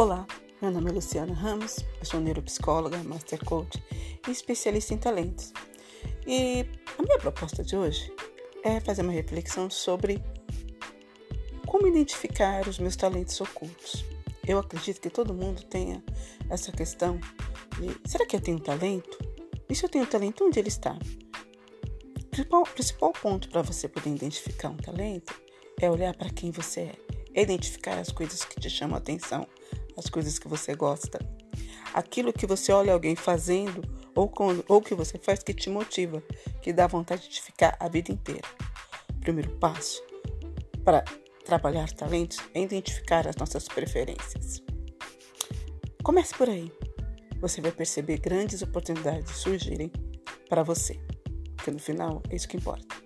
Olá, meu nome é Luciana Ramos, sou neuropsicóloga, master coach e especialista em talentos. E a minha proposta de hoje é fazer uma reflexão sobre como identificar os meus talentos ocultos. Eu acredito que todo mundo tenha essa questão de: será que eu tenho talento? E se eu tenho talento, onde ele está? O principal, principal ponto para você poder identificar um talento é olhar para quem você é, é identificar as coisas que te chamam a atenção as coisas que você gosta, aquilo que você olha alguém fazendo ou, quando, ou que você faz que te motiva, que dá vontade de ficar a vida inteira. O primeiro passo para trabalhar talentos é identificar as nossas preferências. Comece por aí. Você vai perceber grandes oportunidades surgirem para você, porque no final é isso que importa.